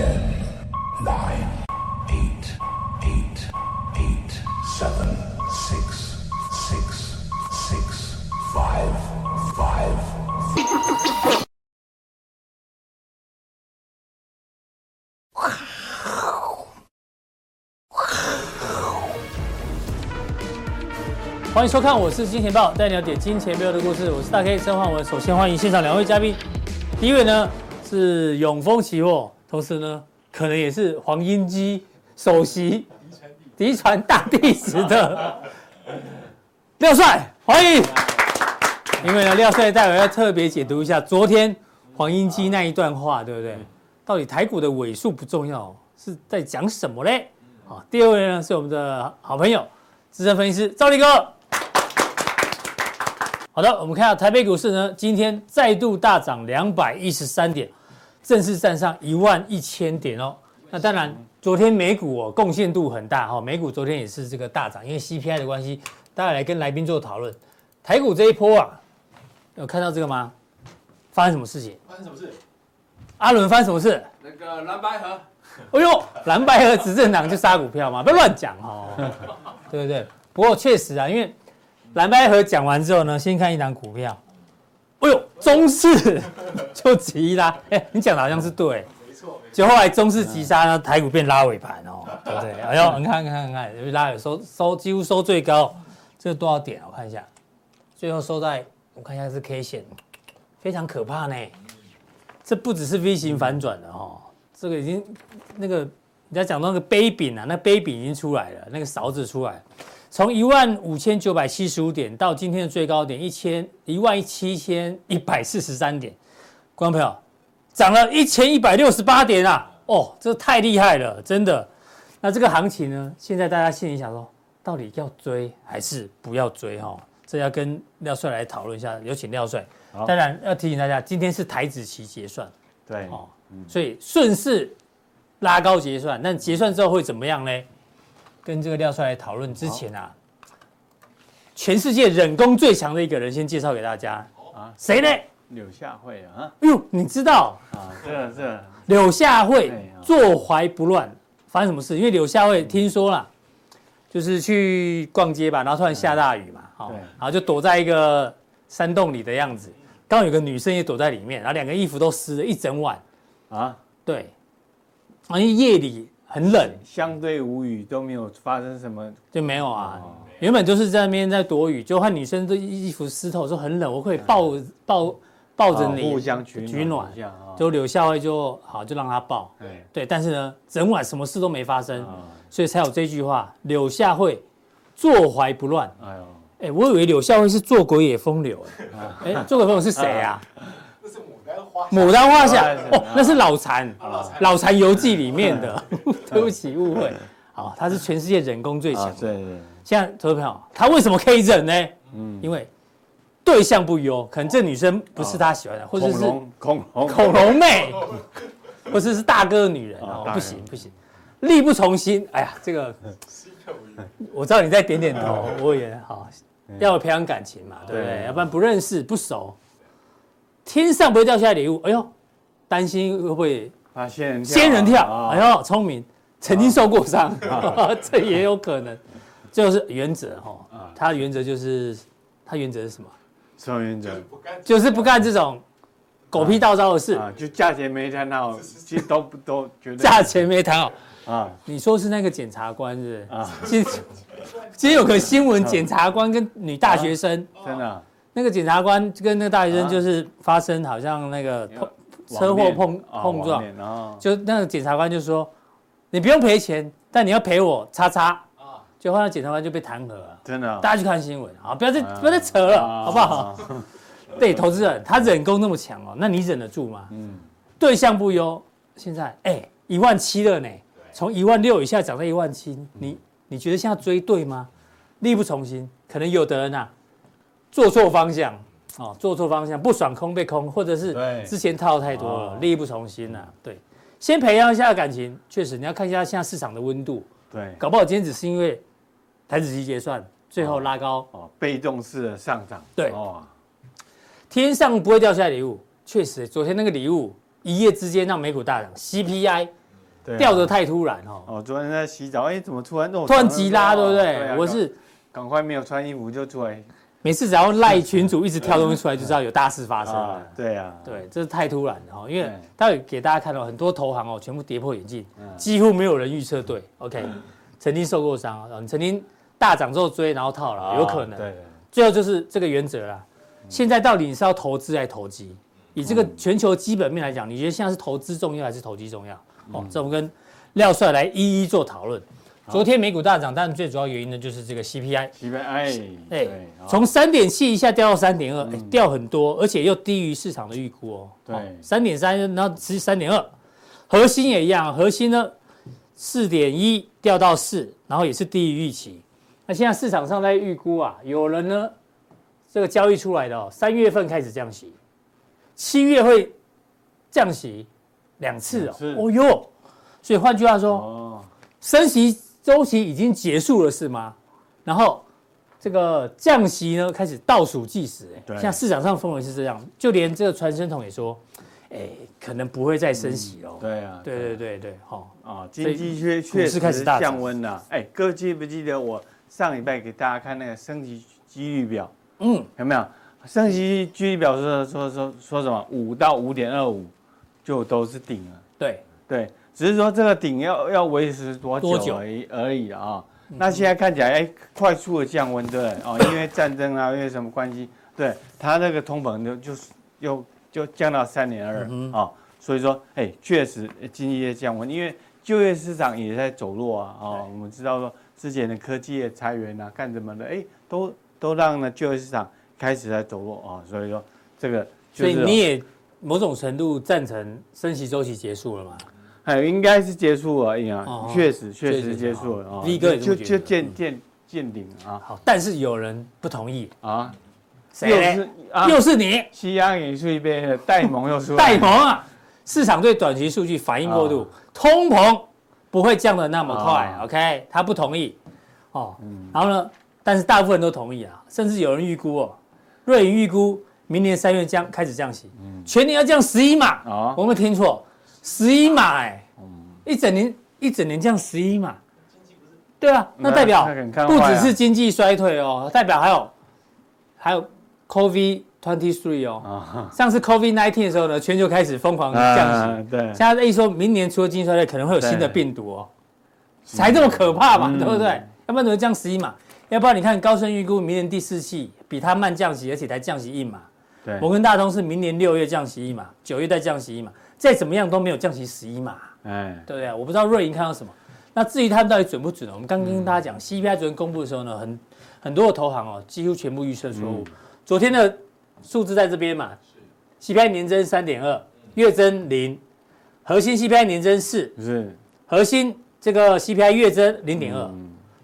Ten, nine, eight, eight, eight, seven, six, six, six, five, five. 欢迎收看，我是金钱豹，带你了解金钱背后的故事。我是大 K 曾焕文。首先欢迎现场两位嘉宾，第一位呢是永丰期货，同时呢可能也是黄英基首席嫡传大弟子的廖帅，欢迎。因为呢廖帅待会要特别解读一下昨天黄英基那一段话，对不对？到底台股的尾数不重要，是在讲什么嘞？好，第二位呢是我们的好朋友资深分析师赵力哥。好的，我们看到台北股市呢，今天再度大涨两百一十三点，正式站上一万一千点哦。那当然，昨天美股哦贡献度很大哈，美股昨天也是这个大涨，因为 CPI 的关系。大家来跟来宾做讨论，台股这一波啊，有看到这个吗？发生什么事情？发生什么事？阿伦发生什么事？那个蓝白河。哎呦，蓝白合执政党就杀股票嘛？不要乱讲哦，对不对？不过确实啊，因为。蓝白合讲完之后呢，先看一档股票。中视就急啦！哎，你讲的好像是对，没错。就后来中视急杀呢，台股变拉尾盘哦，对不对？哎呦，你看，看，看，看，拉尾收收几乎收最高，这个多少点？我看一下，最后收在，我看一下是 K 线，非常可怕呢。这不只是 V 型反转的哦，这个已经那个人家讲那个杯柄啊，那杯柄已经出来了，那个勺子出来。从一万五千九百七十五点到今天的最高点一千一万七千一百四十三点，观众朋友，涨了一千一百六十八点啊！哦，这太厉害了，真的。那这个行情呢？现在大家心里想说，到底要追还是不要追？哈，这要跟廖帅来讨论一下。有请廖帅。当然要提醒大家，今天是台子期结算，对，哦，所以顺势拉高结算，那结算之后会怎么样呢？跟这个廖帅来讨论之前啊，全世界忍功最强的一个人，先介绍给大家。啊，谁呢？柳下惠啊，哎呦，你知道？啊？这个这个柳下惠坐怀不乱，发生什么事？因为柳下惠听说了，就是去逛街吧，然后突然下大雨嘛，好，然后就躲在一个山洞里的样子，刚好有个女生也躲在里面，然后两个衣服都湿了一整晚。啊，对，好像夜里。很冷，相对无雨，都没有发生什么，就没有啊。原本就是在那边在躲雨，就看女生的衣服湿透，说很冷，我可以抱抱抱着你，互相取取暖。就柳下惠就好，就让他抱。对对，但是呢，整晚什么事都没发生，所以才有这句话：柳下惠坐怀不乱。哎呦，哎，我以为柳下惠是做鬼也风流，哎，做鬼风流是谁啊？牡丹花下哦，那是老残，老残。游记里面的，对 不起误会。好，他是全世界人工最强。对对。现在投资朋友，他为什么可以忍呢？嗯，因为对象不优，可能这女生不是他喜欢的，或者是恐龙恐龙。妹，或者是大哥的女人哦，不行不行，力不从心。哎呀，这个我知道你在点点头，我也好，要培养感情嘛，对不对？要不然不认识不熟。天上不会掉下来礼物，哎呦，担心会不会啊？仙人仙人跳，哎呦，聪明，曾经受过伤，这也有可能。就是原则哈，他的原则就是，他原则是什么？什么原则？就是不干这种狗屁倒灶的事。啊就价钱没谈好，其实都不都觉得价钱没谈好啊。你说是那个检察官是？啊，其实今天有个新闻，检察官跟女大学生真的。那个检察官跟那个大学生就是发生好像那个碰车祸碰碰撞，就那个检察官就说，你不用赔钱，但你要赔我叉叉，就后来检察官就被弹劾了。真的，大家去看新闻啊，不要再不要再扯了，好不好？对，投资人他忍功那么强哦，那你忍得住吗？嗯，对象不优，现在哎一万七了呢，从一万六以下涨到一万七，你你觉得现在追对吗？力不从心，可能有的人呐。做错方向，哦，做错方向，不爽空被空，或者是之前套太多了，力不从心呐、啊。对，先培养一下感情，确实你要看一下现在市场的温度。对，搞不好今天只是因为台子期结算，最后拉高。哦，被动式的上涨。对，哦，天上不会掉下来礼物，确实，昨天那个礼物一夜之间让美股大涨，CPI 对啊。掉得太突然哦，哦，昨天在洗澡，哎，怎么突然肉突然急拉，对不对？啊我是赶快没有穿衣服就出来每次只要赖群主一直跳东西出来，就知道有大事发生啊了。，对啊，对，这是太突然了哈，因为对待会给大家看到很多投行哦，全部跌破眼镜，嗯几乎没有人预测对。OK，曾经受过伤啊，你曾经大涨之后追，然后套了，有可能。啊对，最后就是这个原则啦。现在到底你是要投资还是投机？以这个全球基本面来讲，你觉得现在是投资重要还是投机重要？哦，这我们跟廖帅来一一做讨论。昨天美股大涨，但最主要原因呢就是这个 CPI，CPI，，哎对，，从三点七一下掉到三点二，哎，掉很多，而且又低于市场的预估哦。对。三点三，然后是三点二，核心也一样，核心呢四点一掉到四，然后也是低于预期。那现在市场上在预估啊，有人呢这个交易出来的哦，三月份开始降息，七月会降息两次哦。哦哟，所以换句话说，哦，升息周期已经结束了是吗？然后这个降息呢开始倒数计时，哎，对像市场上氛围是这样，就连这个传声筒也说，哎，可能不会再升息喽。对啊，对对对对，好，啊，经济确确实开始大降温了。哎，各位记不记得我上礼拜给大家看那个升息几率表？嗯，有没有？升息几率表说说说说什么？五到五点二五就都是顶了。对，对，只是说这个顶要要维持多多久久而已而已啊。那现在看起来，哎，快速的降温，对哦，因为战争啊，因为什么关系？对，它那个通膨就就是又就降到三点二啊，所以说，哎，确实经济在降温，因为就业市场也在走弱啊。哦，我们知道说之前的科技业裁员啊，干什么的，哎，都都让呢就业市场开始在走弱啊。所以说这个就是哦所以你也某种程度赞成升息周期结束了嘛？哎，应该是结束而已啊哦，确实确确实实结束了啊。V 哥也这就就见见见顶啊好，但是有人不同意，啊！谁？又是啊，又是你，西洋元素一杯戴蒙又出戴蒙啊！市场对短期数据反应过度，通膨不会降的那么快啊，OK？他不同意，哦，然后呢？但是大部分人都同意啊，甚至有人预估哦，瑞银预估明年三月将开始降息，全年要降十一码，啊我没有听错，十一码哎，一整年一整年降十一码，对啊，那代表不只是经济衰退哦，代表还有还有 COVID twenty three 哦，啊。上次 COVID nineteen 的时候呢，全球开始疯狂降息，啊，对。现，在一说明年除了经济衰退，可能会有新的病毒哦，才这么可怕嘛，嗯。对不对？要不然怎么降十一码？要不然你看高盛预估明年第四季比它慢降息，而且才降息一码。对。摩根大通是明年六月降息一码，九月再降息一码，再怎么样都没有降息十一码，哎，对不对？我不知道瑞银看到什么。那至于他们到底准不准呢？我们刚跟大家讲，CPI 昨天公布的时候呢，很很多的投行哦，几乎全部预测错误。昨天的数字在这边嘛，CPI 年增三点二，月增零，核心 CPI 年增四，是核心这个 CPI 月增零点二，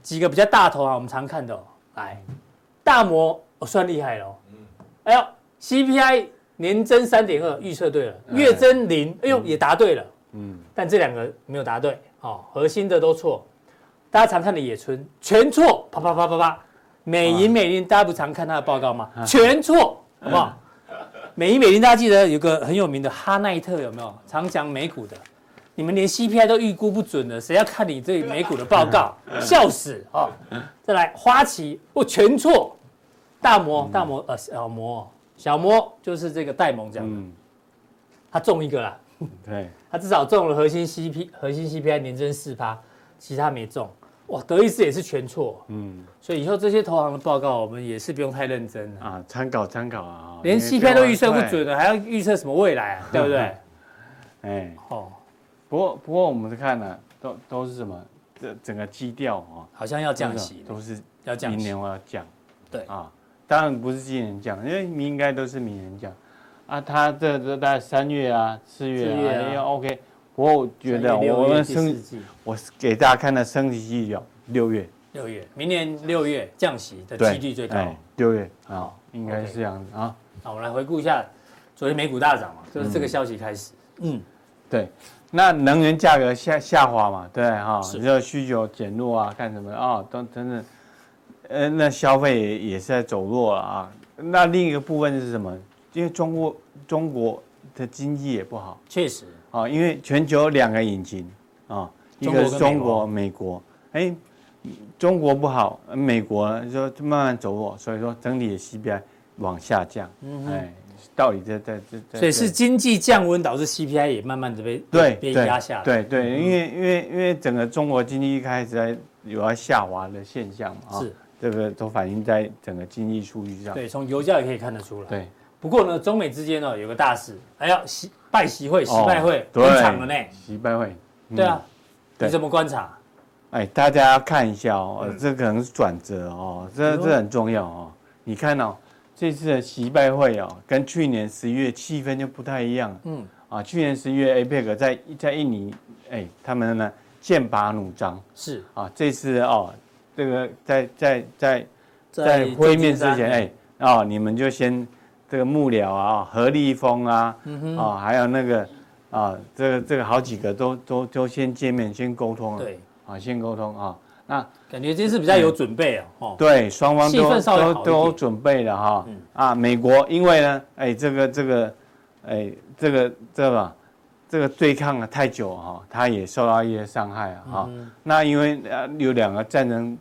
几个比较大头啊，我们常看的、哦，来，大摩哦算厉害了、哦，哎呦，CPI 年增三点二，预测对了，月增零，哎呦也答对了，嗯，但这两个没有答对，哦，核心的都错，大家常看的野村全错，啪啪啪啪啪，美银美林大家不常看他的报告吗？全错，好不好？美银美林大家记得有个很有名的哈奈特有没有？常讲美股的。你们连 CPI 都预估不准了，谁要看你这美股的报告？笑死哦！再来花旗，我全错。大摩大摩呃小摩小摩就是这个戴蒙讲的，嗯，他中一个啦，对，他至少中了核心 CP 核心 CPI 年增四趴，其他没中。哇，德意志也是全错，嗯所以以后这些投行的报告我们也是不用太认真了。啊，参考参考啊，连 CPI 都预测不准了，还要预测什么未来啊？对不对？哎，哦，不过不过我们看呢，都都是什么？这整个基调啊，好像要降息，都是要降息明年。我要降，对啊，当然不是今年降，因为应该都是明年降，啊，它这这大概三月啊、四月啊啊，要 OK。不过我觉得我们升，我给大家看的升息季表，六月，六月，明年六月降息的对，几率最高。哎六月啊好，应该是这样子啊。好，我们来回顾一下昨天美股大涨嘛，就是这个消息开始。嗯，对，那能源价格下下滑嘛，对哈，是这个需求减弱啊，干什么啊，都真的，呃，那消费也也是在走弱了啊。那另一个部分是什么？因为中国中国的经济也不好。确实，啊，因为全球两个引擎，啊，一个是中国、美国，哎，中国不好，美国就慢慢走弱，所以说整体的 CPI 往下降，哎，道理在在在，所以是经济降温导致 CPI 也慢慢的被对被压下来，对对，因为因为因为整个中国经济一开始在有要下滑的现象嘛，是这个都反映在整个经济数据上，对，从油价也可以看得出来，对。不过呢，中美之间呢有个大事，还要习拜习会、习拜会登场了呢。习拜会，对啊，你怎么观察？哎，大家要看一下哦，这可能是转折哦，这这很重要哦。你看哦，这次的习拜会哦，跟去年十一月气氛就不太一样。嗯，啊，去年十一月 APEC 在在印尼，哎，他们呢剑拔弩张。是啊，这次哦，这个在在在在会面之前，哎，哦，你们就先。这个幕僚啊，何立峰啊，啊，还有那个啊，这个这个好几个都都都先见面，先沟通了。对，啊，先沟通啊。那感觉这次比较有准备哦。对，双方都都都准备了哈。嗯、啊，美国因为呢，哎，这个这个，哎，这个这个这个对抗了太久哈，他也受到一些伤害啊。哈、嗯，那因为呃有两个战争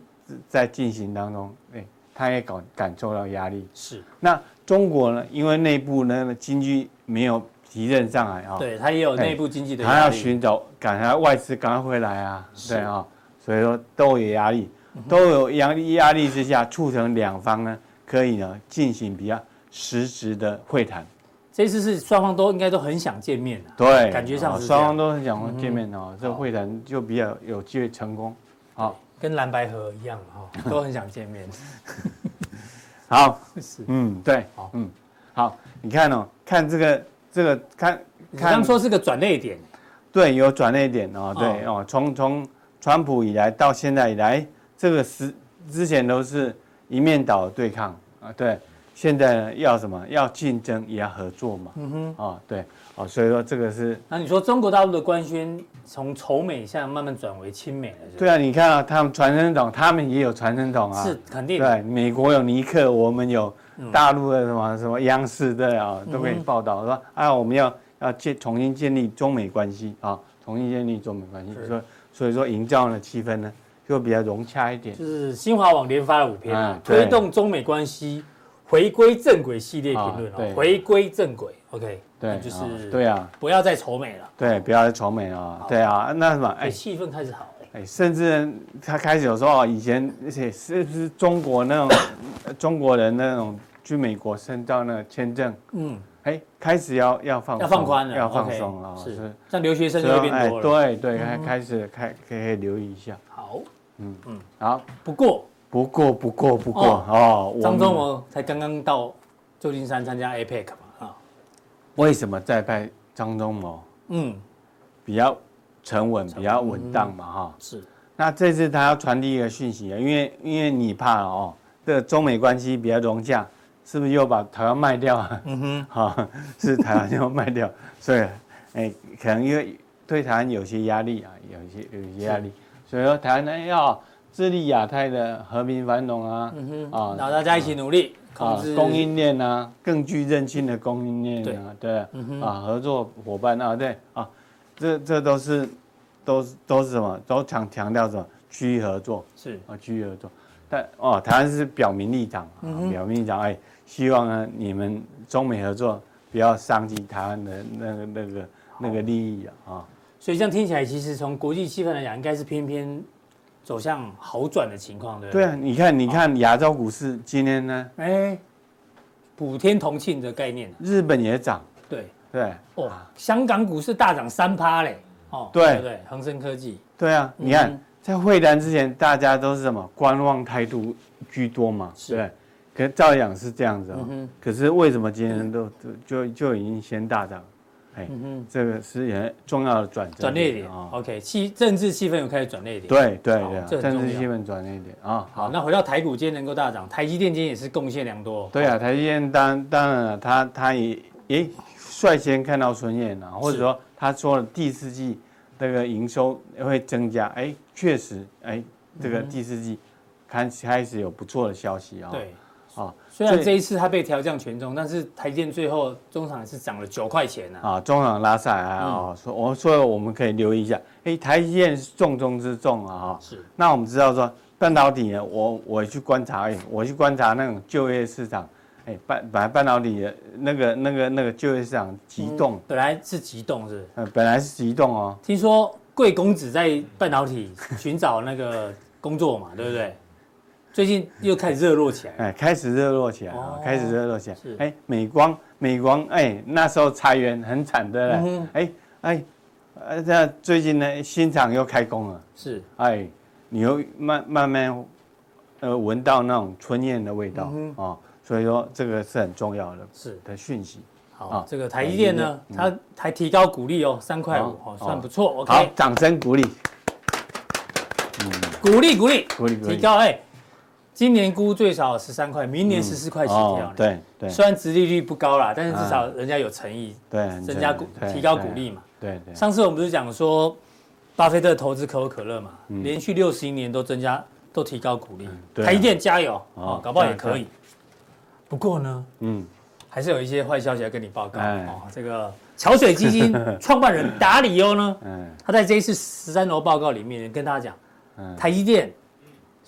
在进行当中，哎，他也感感受到压力。是，那。中国呢，因为内部呢经济没有提振上来啊，对，它也有内部经济的压力，它要寻找赶快外资赶快回来啊，对啊，所以说都有压力，都有压力压力之下，促成两方呢可以呢进行比较实质的会谈。这次是双方都应该都很想见面的，对，感觉上双方都很想见面哦，这个会谈就比较有机会成功，好，跟蓝白河一样哈，都很想见面。好，是，嗯，对，好，嗯，好，你看哦，看这个，这个，看，看，刚说是个转捩点，对，有转捩点哦，对哦，从从川普以来到现在以来，这个是之前都是一面倒对抗啊，对，现在呢要什么？要竞争也要合作嘛，嗯哼，啊，对。哦，所以说这个是。那你说中国大陆的官宣从仇美现在慢慢转为亲美了？对啊，你看啊，他们传声筒，他们也有传声筒啊。是肯定。对，美国有尼克，我们有大陆的什么什么央视对啊，都可以报道说啊，我们要要建重新建立中美关系啊，重新建立中美关系。所以所以说营造的气氛呢，就比较融洽一点。就是新华网连发了五篇，推动中美关系回归正轨系列评论哦，回归正轨，OK。对，就是对啊，不要再愁美了。对，不要再愁美了。对啊，那什么，哎，气氛开始好。哎，甚至他开始有时候以前那些是不是中国那种 中国人那种去美国申到那个签证，嗯，哎，开始要要放要放宽了，要放松了。是，像留学生就变多了。对对，开开始开可以留意一下。好，嗯嗯，好。不过不过不过不过哦，张忠谋才刚刚到旧金山参加 APEC 嘛啊。为什么再派张忠谋？嗯，比较沉稳，比较稳当嘛，哈。是。那这次他要传递一个讯息啊，因为因为你怕哦，这个中美关系比较融洽，是不是又把台湾卖掉啊？嗯哼。哈，是台湾又卖掉，所以哎，可能因为对台湾有些压力啊，有一些有一些压力，所以说台湾呢要致力亚太的和平繁荣啊，啊，然后大家一起努力。啊，供应链啊，更具韧性的供应链啊，对，对嗯、啊，合作伙伴啊，对啊，这这都是，都是都是什么？都强强调什么？区域合作是啊，区域合作。但哦，台湾是表明立场啊，嗯、表明立场，哎，希望呢你们中美合作不要伤及台湾的那个那个那个利益啊啊。所以这样听起来，其实从国际气氛来讲，应该是偏偏。走向好转的情况，对不对？对啊，你看，你看亚洲股市今天呢？哎，普天同庆的概念，日本也涨，对。对。哦，香港股市大涨三趴嘞，哦，对。对，恒生科技，对啊，你看在会谈之前，大家都是什么观望态度居多嘛，对，可是照样是这样子哦，可是为什么今天都就就已经先大涨？嗯哼，这个是很重要的转折转捩点啊。OK，气政治气氛又开始转捩点。对对对，政治气氛转捩点啊。好，那回到台股，今天能够大涨，台积电今天也是贡献良多。对啊，台积电当当然了，他他也也率先看到春燕了，或者说他说了第四季这个营收会增加，哎，确实，哎，这个第四季开开始有不错的消息啊。对，啊。虽然这一次它被调降权重，但是台积电最后中场是涨了九块钱呢。啊，中场拉赛啊，所以我所以我们可以留意一下。哎，台积电是重中之重啊，哈。是。那我们知道说半导体呢，我我去观察，哎，我去观察那种就业市场，哎，半本来半导体的那个那个那个就业市场急冻，本来是急动是？嗯，本来是急动哦。听说贵公子在半导体寻找那个工作嘛，对不对？最近又开始热络起来，哎，开始热络起来啊，开始热络起来。哎，美光，美光，哎，那时候裁员很惨的嘞。哎，哎，呃，这最近呢，新厂又开工了。是，哎，你又慢慢慢，呃，闻到那种春燕的味道啊，所以说这个是很重要的，是的讯息。好，这个台积电呢，它还提高股利哦，三块五，好，算不错。OK，好，掌声鼓励。嗯，鼓励鼓励鼓励，提高哎。今年估最少十三块，明年十四块起跳。对对，虽然殖利率不高啦，但是至少人家有诚意，对，增加股提高股利嘛。对对。上次我们不是讲说，巴菲特投资可口可乐嘛，连续六十一年都增加，都提高股利。台积电加油哦，搞不好也可以。不过呢，嗯，还是有一些坏消息要跟你报告哦。这个桥水基金 创办人达里欧呢，嗯，他在这一次十三楼报告里面跟大家讲，台积电。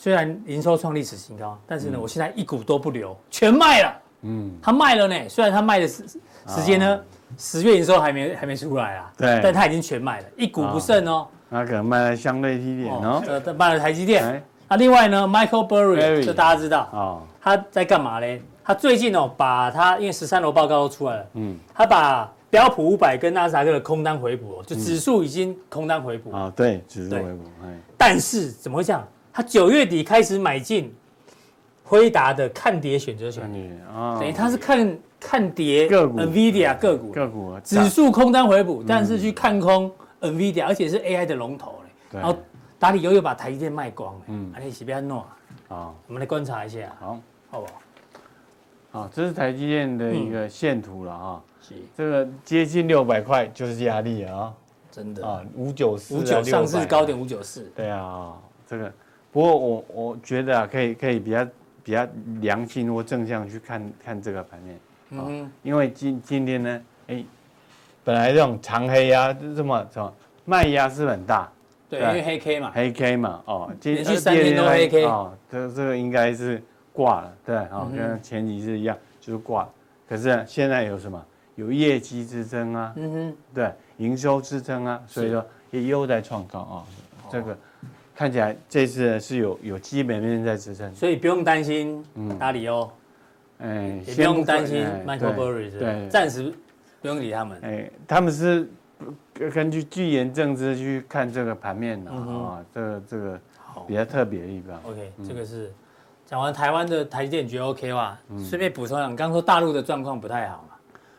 虽然营收创历史新高，但是呢，我现在一股都不留，全卖了。嗯，他卖了呢。虽然他卖的时时间呢，十月营收还没还没出来啊。对，但他已经全卖了，一股不剩哦。那可能卖了相对低点哦。呃，卖了台积电。那另外呢，Michael Burry，这大家知道哦，他在干嘛呢？他最近哦，把他因为十三楼报告都出来了，嗯，他把标普五百跟纳斯达克的空单回补，就指数已经空单回补啊。对，指数回补。但是怎么会这样？他九月底开始买进辉达的看跌选择权，等于他是看看跌个股，NVIDIA 个股。个股。指数空单回补，但是去看空 NVIDIA，而且是 AI 的龙头嘞。然后达里欧又把台积电卖光了，嗯，而且是不要弄啊，我们来观察一下，好，好不好？好，这是台积电的一个线图了啊，是。这个接近六百块就是压力啊，真的啊，五九四五九上市高点五九四，对啊，这个。不过我我觉得啊，可以可以比较比较良心或正向去看看这个盘面，嗯哼，因为今今天呢，哎，本来这种长黑压这么什么卖压是很大，对，因为黑 K 嘛，黑 K 嘛，哦，连续三天都黑 K，哦，这这个应该是挂了，对，哦，跟前几次一样，就是挂了。可是现在有什么？有业绩支撑啊，嗯哼，对，营收支撑啊，所以说也又在创高啊，这个。看起来这次是有有基本面在支撑，所以不用担心达里欧，哎，也不用担心 Michael Burry，对，暂时不用理他们。哎，他们是根据巨研政治去看这个盘面的啊，这个这个比较特别的地方。OK，这个是讲完台湾的台积电觉得 OK 吧？顺便补充两，刚刚说大陆的状况不太好嘛，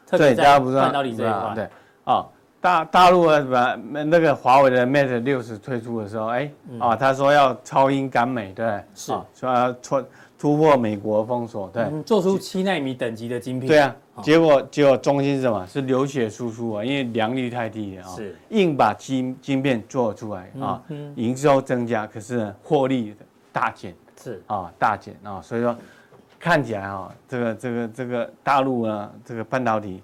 特别在半导体这一块，对，啊。大大陆啊，把那个华为的 Mate 六十推出的时候，哎，啊，他说要超英赶美，对，是，说要突突破美国封锁，对，做出七纳米等级的晶片，对啊，结果结果中心是什么？是流血输出啊，因为良率太低啊，是，硬把晶晶片做出来啊，营收增加，可是呢，获利大减，是。啊，大减啊，所以说看起来啊，这个这个这个大陆啊，这个半导体。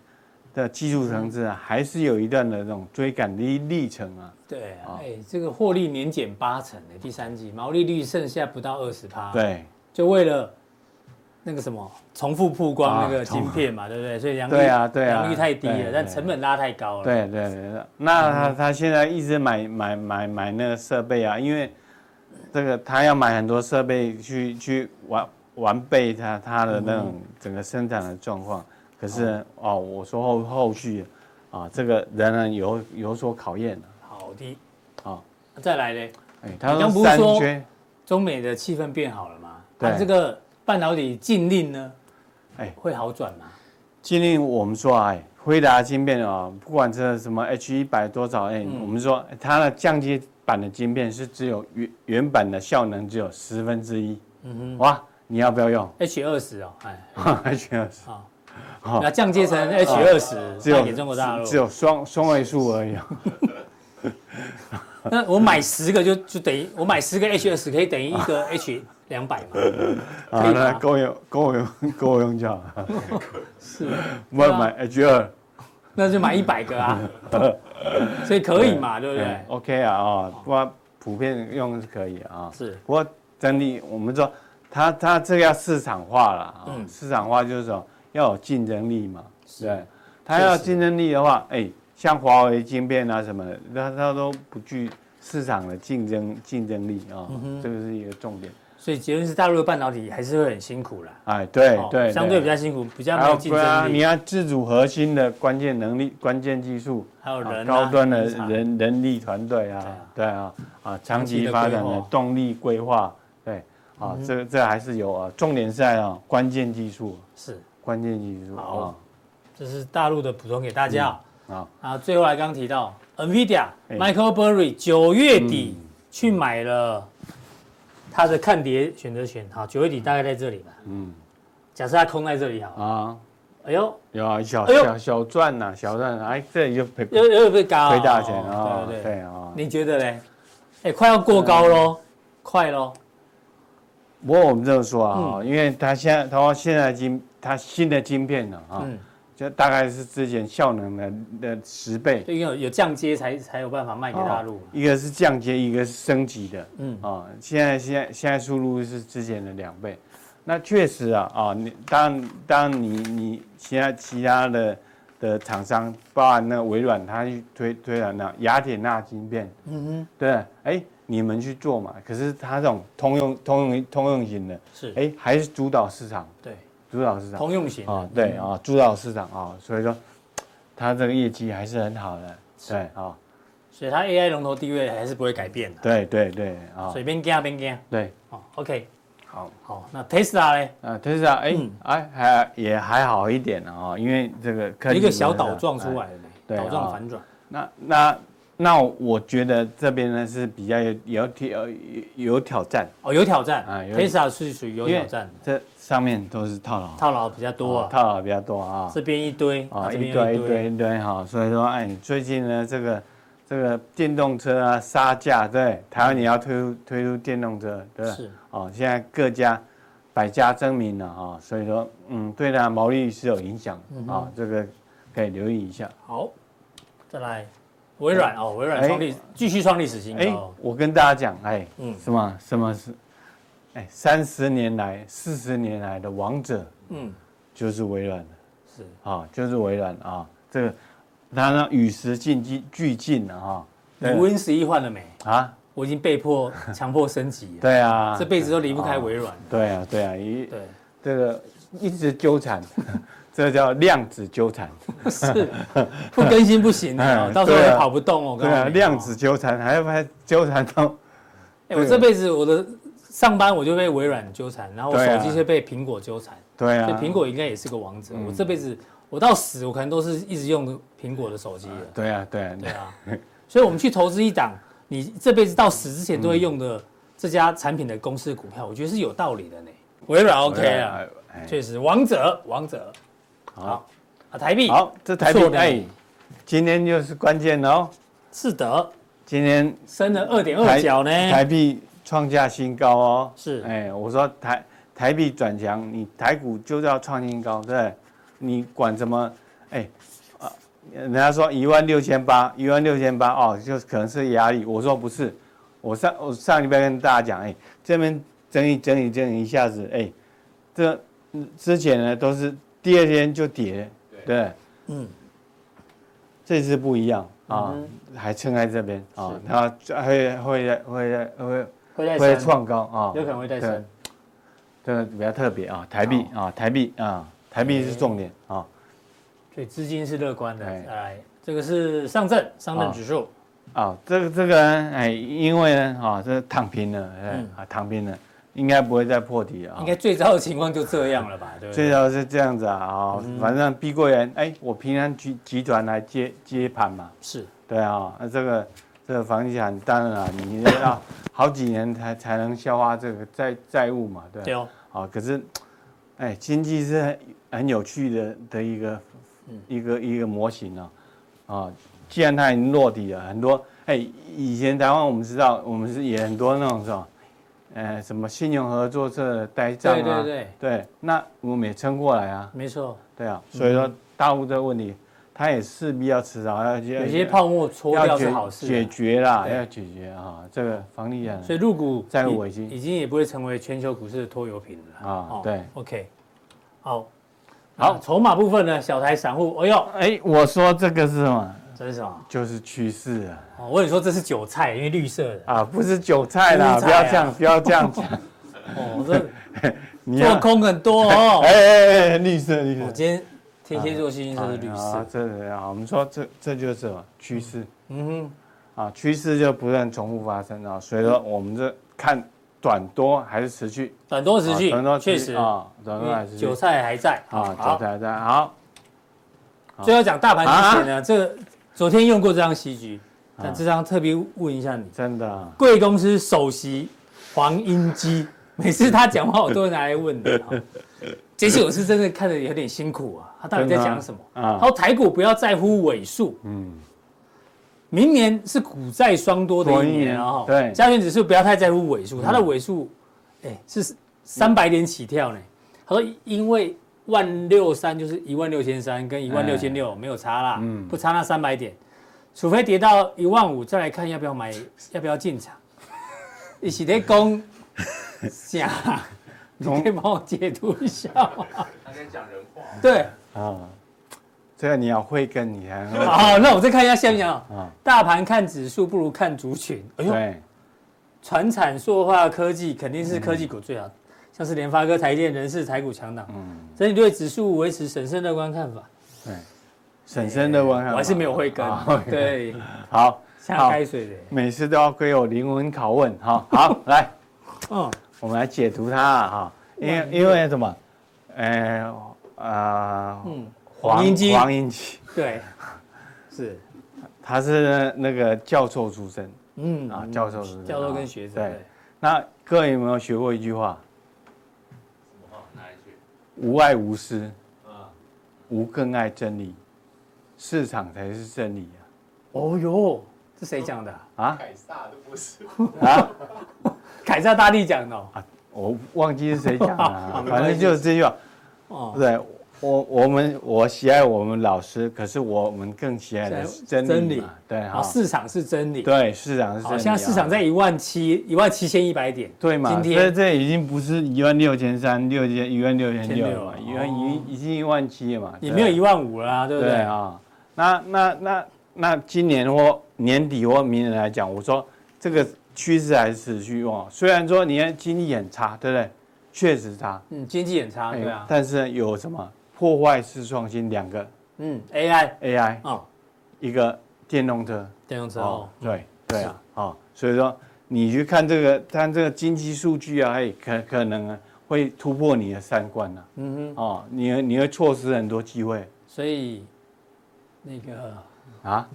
的技术层次啊，还是有一段的这种追赶的历程啊。对啊，哎，这个获利年减八成的第三季，毛利率剩下不到二十趴。对，就为了那个什么重复曝光那个晶片嘛，对不对？所以良率对啊，对啊，良率太低了，但成本拉太高了。对对对，那他他现在一直买买买买那个设备啊，因为这个他要买很多设备去去完完备他他的那种整个生产的状况。可是哦，我说后后续，啊，这个仍然有有所考验。好的，啊，再来呢？哎，他刚不是说中美的气氛变好了吗？对，这个半导体禁令呢？哎，会好转吗？禁令我们说哎，辉达晶片啊，不管这什么 H 一百多少哎，我们说它的降阶版的晶片是只有原原版的效能只有十分之一。嗯哼，哇，你要不要用 H 二十哦？哎，H 二十。那降阶成 H 二十，只有中国大陆，只有双双位数而已。那我买十个就就等于我买十个 H 二十可以等于一个 H 两百嘛？啊，可以吗那够用够用够用就好。是，不要买 H 二。那就买一百个啊，所以可以嘛，对。不对？，OK 啊啊，不过普遍用是可以啊。是，不过整体我们说，它它这个要市场化了啊，嗯。市场化就是说要有竞争力嘛，对，它要有竞争力的话，哎，像华为晶片啊什么的，它它都不具市场的竞争竞争力啊，这个是一个重点。所以结论是大陆的半导体还是会很辛苦啦，哎，对哦对，相对比较辛苦，比较没还有有竞争力，啊你要自主核心的关键能力、关键技术，还有人啊高端的人人人力团队啊，对啊，啊，长期发展的动力规划，对，啊，这个这还是有啊，重点是在啊，关键技术，是，关键技术好啊，这是大陆的补充给大家。啊。啊，啊，最后来刚刚提到 NVIDIA、哎。Michael Burry 九月底去买了他的看跌选择权，好，九月底大概在这里吧。嗯，假设他空在这里好，啊，哎呦，有啊，小小小赚呐，小赚，哎，这里就赔又又被高赔大钱啊，哦对对啊，你觉得嘞？哎，快要过高喽，快喽，不过我们这么说啊，嗯。因为他现在他现在晶它新的晶片呢啊。嗯，就大概是之前效能的的十倍，就因为有有降阶才才有办法卖给大陆哦。一个是降阶，一个是升级的，嗯。啊、现在现在现在速度是之前的两倍，那确实啊啊，你当当你你其他其他的的厂商，包含那个微软，它去推推了那雅典娜晶片，嗯哼，对，哎，你们去做嘛，可是它这种通用通用通用型的，是，哎，还是主导市场，对，主导市场。通用型啊，对啊，主导市场啊，所以说它这个业绩还是很好的，对啊，所以它 AI 龙头地位还是不会改变的。对对对啊所，以边加边加。对，哦，OK，好。好，那 Tesla 呢？啊，特斯拉哎嗯。哎还也还好一点啊，因为这个科技一个小股的倒撞出来哎的呢，对倒撞啊反转。那那那我觉得这边呢是比较有有挑有有挑战，哦，有挑战。啊，Tesla 是属于有挑战的，这上面都是套牢，套牢比较多啊，套牢比较多啊，这边一堆啊，一堆。一堆一堆哈，所以说，哎，你最近呢，这个这个电动车啊杀价，对，台湾你要推出推出电动车，对，是，哦，现在各家百家争鸣了哈，所以说，嗯，对它毛利率是有影响啊，这个可以留意一下。好，再来微软哦，微软哎。创历继续创历史新哎高，，我跟大家讲，哎，嗯。什么什么是，哎，三十年来、四十年来的王者嗯，就是微软了。是啊，就是微软啊，这个它呢与时俱进俱进了哈。你 Win 十一换了没？啊，我已经被迫强迫升级了，对啊，这辈子都离不开微软。对啊，对啊，一对，这个一直纠缠，这个叫量子纠缠。是不更新不行的到时候也跑不动哦。对啊，量子纠缠，还要还纠缠到哎，我这辈子我的上班我就被微软纠缠，然后手机却被苹果纠缠，对啊，所以苹果应该也是个王者。嗯。我这辈子我到死，我可能都是一直用苹果的手机的。对啊，对啊，对啊，所以我们去投资一档你这辈子到死之前都会用的这家产品的公司股票，我觉得是有道理的呢。微软 OK 啊，哎确实王者王者。好，啊，台币。好，这台币哎，今天就是关键哦，是的，今天升了二点二角呢。台币创下新高哦。是哎，我说台台币转强，你台股就是要创新高，对不对？你管什么？哎，啊，人家说一万六千八，一万六千八哦，就可能是压力。我说不是，我上我上礼拜跟大家讲，哎，这边整理整理整理一下子，哎，这之前呢都是第二天就跌，对对，嗯，这次不一样啊，嗯还撑在这边啊是，然后会会会会会再创高啊，有可能会再对升。这个比较特别啊，台币啊，台币啊，台币是重点啊。所以资金是乐观的。哎这个是上证上证指数，啊，这个这个呢，哎，因为呢，啊，这躺平了，哎嗯，啊，躺平了，应该不会再破底了啊应。该最糟的情况就这样了吧？对对？最糟是这样子啊，啊，嗯反正碧桂园，哎，我平安集集团来接接盘嘛，是对啊，那这个这个房地产当然了，你要好几年才才能消化这个债债务嘛，对。对哦，啊，可是，哎，经济是很很有趣的的一个、嗯。一个一个模型啊，啊，既然它已经落地了，很多哎，以前台湾我们知道，我们是也很多那种什么，呃，什么信用合作社呆账啊，对对对。对，那我们也撑过来啊，没错，对啊，所以说大陆这个问题，它也势必要迟早要有些泡沫搓掉是好事，解决啦，要解决啊，这个房地产，所以入股债务危机已经也不会成为全球股市的拖油瓶了啊，对，OK，好，好，筹码部分呢，小台散户，哎呦，哎，我说这个是什么？这是什么？就是趋势啊！哦，我跟你说这是韭菜，因为绿色的啊，不是韭菜啦，不要这样，不要这样讲。哦，这 做空很多哦。哎哎哎，绿色绿色。我今天天蝎座幸运色是绿色。这样，我们说这这就是什么趋势？嗯哼，啊，趋势就不断重复发生啊，所以说我们这看短多还是持续，短多持续，短多确实啊，短多还是韭菜还在啊，韭菜还在。好，最后讲大盘之前呢，这个。昨天用过这张棋局，但这张特别问一下你，真的、啊？贵公司首席黄英基，每次他讲话我都会拿来问的。这次我是真的看得有点辛苦啊，他到底在讲什么？啊，他说台股不要在乎尾数，嗯，明年是股债双多的一年啊，对，加权指数不要太在乎尾数，它的尾数，哎，是三百点起跳呢。他说因为。万六三就是一万六千三跟一万六千六没有差啦，嗯，不差那三百点，除非跌到一万五再来看要不要买，要不要进场。一起在攻下，你可以帮我解读一下吗？他在讲人话。对啊，这个你要会跟你还 好，那我再看一下下面啊，大盘看指数不如看族群。哎呦，传产塑化科技肯定是科技股最好。像是联发科、台电、人事、台股强档，嗯，所以你对指数维持审慎乐观看法。对，审慎乐观看法。我还是没有会跟。对，好，下开水的。每次都要归我灵魂拷问，哈，好，来，嗯，我们来解读它哈，因为因为什么？呃，啊，嗯，黄英基，黄英基，对，是，他是那个教授出身，嗯，啊，教授出身，教授跟学生。对，那各位有没有学过一句话？无爱无私，无更爱真理，市场才是真理啊！哦哟，这谁讲的啊？凯撒都不是。啊，凯撒大帝讲的哦。我忘记是谁讲的，反正就是这句话。哦，对。我我们我喜爱我们老师，可是我们更喜爱的是真理。对，好，市场是真理。对，市场是真理。现在市场在一万七一万七千一百点。对嘛？今天这已经不是一万六千三六千一万六千六了嘛？一万一已经一万七了嘛？也没有一万五了，对不对？对啊。那那那那今年或年底或明年来讲，我说这个趋势还是持续哦。虽然说你看经济很差，对不对？确实差。嗯，经济很差，对啊。但是有什么？破坏式创新两个，嗯，AI AI 哦，一个电动车，电动车哦，对对啊，哦，所以说你去看这个，看这个经济数据啊，哎，可可能啊会突破你的三观呐，嗯哼，哦，你你会错失很多机会，所以那个啊，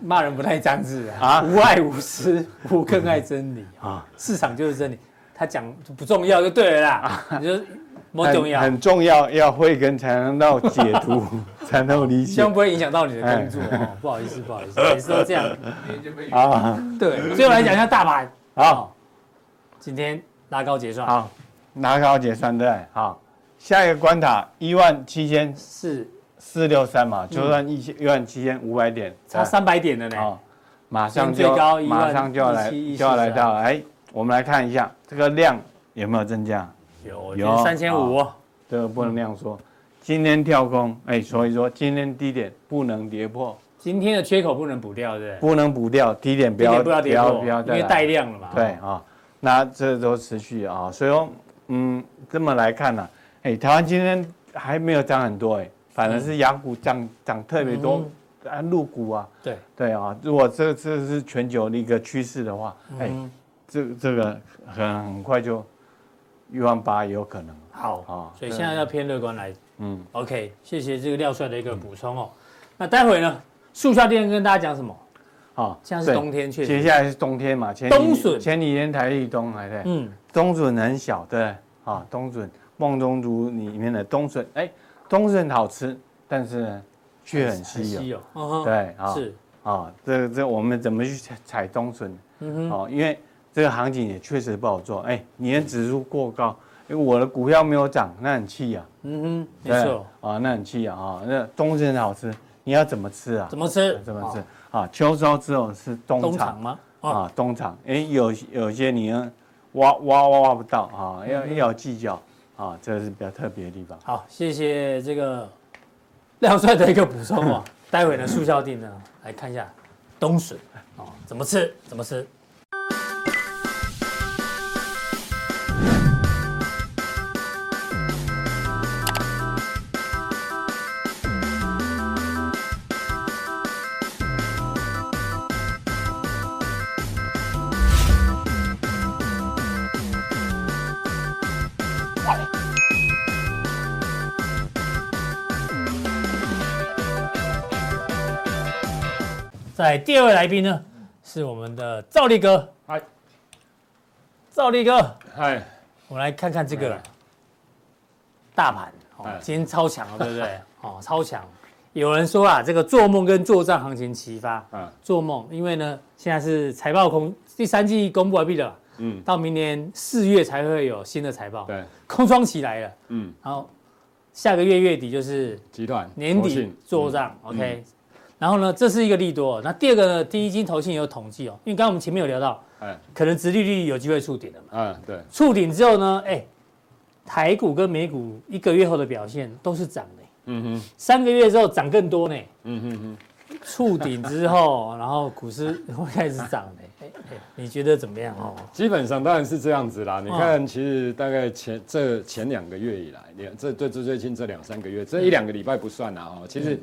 骂人不带脏字啊，无爱无私，我更爱真理啊，市场就是真理，他讲不重要就对了啦，你就。很重要，很重要，要慧根才能到解读，才能理解。希望不会影响到你的工作哦。不好意思，不好意思，每次都这样。啊，对，最后来讲一下大盘。好，今天拉高结算。好，拉高结算对。好，下一个关卡一万七千四四六三嘛，就算一千一万七千五百点，差三百点的呢。哦，马上就马上就要来就要来到。哎，我们来看一下这个量有没有增加。有有三千五，这个不能那样说。今天跳空，哎，所以说今天低点不能跌破，今天的缺口不能补掉，对不能补掉，低点不要不要跌破，不要因为带量了嘛。对啊，那这都持续啊，所以说，嗯，这么来看呢，哎，台湾今天还没有涨很多，哎，反而是亚股涨涨特别多，啊，入股啊，对。对啊，如果这这是全球的一个趋势的话，哎，这这个很很快就。一万八也有可能，好啊，所以现在要偏乐观来，嗯，OK，谢谢这个廖帅的一个补充哦。那待会呢，速效店跟大家讲什么？好，现在是冬天，确实，接下来是冬天嘛，前冬笋，前几天台立冬还在，嗯，冬笋很小，对，啊，冬笋梦中竹里面的冬笋，哎，冬笋好吃，但是呢却很稀有，对啊，是，啊，这这我们怎么去踩冬笋？嗯哼，哦，因为这个行情也确实不好做。哎，你的指数过高，因为我的股票没有涨，那很气啊。嗯哼，没错。啊，那很气啊啊，那冬笋很好吃，你要怎么吃啊？怎么吃？怎么吃？啊，秋收之后是冬藏吗？啊，冬藏。哎，有有些你要挖挖挖挖不到啊，要要有技巧啊，这是比较特别的地方。好，谢谢这个廖帅的一个补充啊。待会呢，速效定呢，来看一下冬笋哦，怎么吃？怎么吃？在第二位来宾呢，是我们的赵立哥。嗨，兆立哥。嗨，我们来看看这个大盘哦，今天超强了，对不对？哦，超强。有人说啊，这个做梦跟作帐行情齐发。嗯，做梦，因为呢，现在是财报公第三季公布完毕了。嗯，到明年四月才会有新的财报。对，空窗期来了。嗯，然后下个月月底就是集团年底做账。OK。然后呢，这是一个利多。那第二个呢，第一金投信也有统计哦，因为刚刚我们前面有聊到，哎，可能殖利率有机会触顶了嘛。嗯，对。触顶之后呢，哎，台股跟美股一个月后的表现都是涨的。嗯哼。三个月之后涨更多呢。嗯哼哼。触顶之后，然后股市会开始涨的。哎哎，你觉得怎么样哦？基本上当然是这样子啦。你看，其实大概前这前两个月以来，两这对最最近这两三个月，这一两个礼拜不算啦哦。其实。